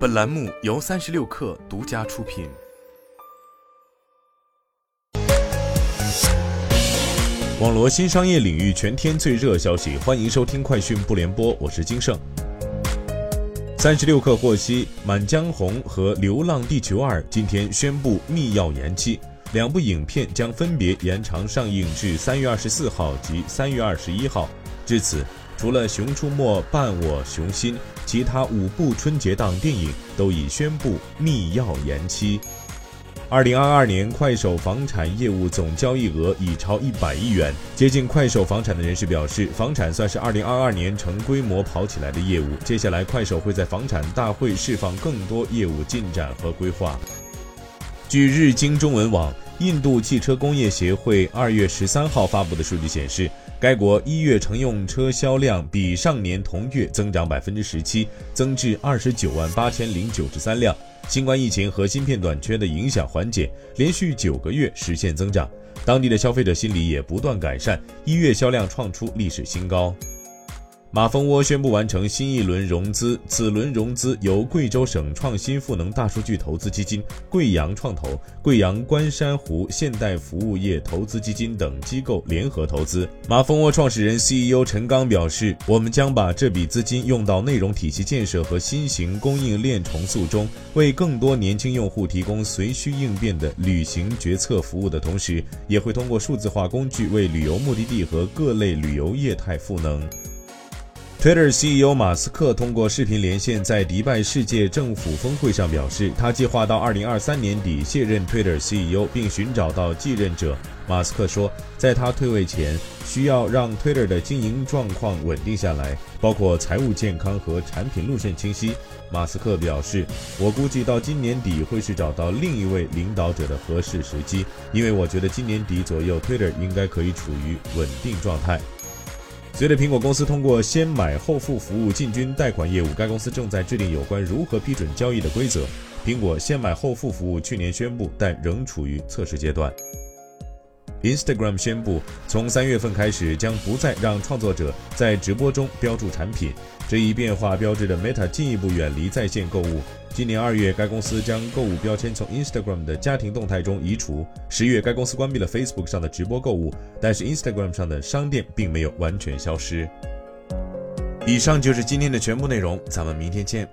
本栏目由三十六氪独家出品。网罗新商业领域全天最热消息，欢迎收听快讯不联播，我是金盛。三十六氪获悉，《满江红》和《流浪地球二》今天宣布密钥延期，两部影片将分别延长上映至三月二十四号及三月二十一号。至此。除了《熊出没》伴我熊心，其他五部春节档电影都已宣布密钥延期。二零二二年，快手房产业务总交易额已超一百亿元。接近快手房产的人士表示，房产算是二零二二年成规模跑起来的业务。接下来，快手会在房产大会释放更多业务进展和规划。据日经中文网，印度汽车工业协会二月十三号发布的数据显示。该国一月乘用车销量比上年同月增长百分之十七，增至二十九万八千零九十三辆。新冠疫情和芯片短缺的影响缓解，连续九个月实现增长。当地的消费者心理也不断改善，一月销量创出历史新高。马蜂窝宣布完成新一轮融资，此轮融资由贵州省创新赋能大数据投资基金、贵阳创投、贵阳关山湖现代服务业投资基金等机构联合投资。马蜂窝创始人 CEO 陈刚表示：“我们将把这笔资金用到内容体系建设和新型供应链重塑中，为更多年轻用户提供随需应变的旅行决策服务的同时，也会通过数字化工具为旅游目的地和各类旅游业态赋能。” Twitter CEO 马斯克通过视频连线，在迪拜世界政府峰会上表示，他计划到2023年底卸任 Twitter CEO，并寻找到继任者。马斯克说，在他退位前，需要让 Twitter 的经营状况稳定下来，包括财务健康和产品路线清晰。马斯克表示，我估计到今年底会是找到另一位领导者的合适时机，因为我觉得今年底左右，Twitter 应该可以处于稳定状态。随着苹果公司通过先买后付服务进军贷款业务，该公司正在制定有关如何批准交易的规则。苹果先买后付服务去年宣布，但仍处于测试阶段。Instagram 宣布，从三月份开始将不再让创作者在直播中标注产品。这一变化标志着 Meta 进一步远离在线购物。今年二月，该公司将购物标签从 Instagram 的家庭动态中移除。十月，该公司关闭了 Facebook 上的直播购物，但是 Instagram 上的商店并没有完全消失。以上就是今天的全部内容，咱们明天见。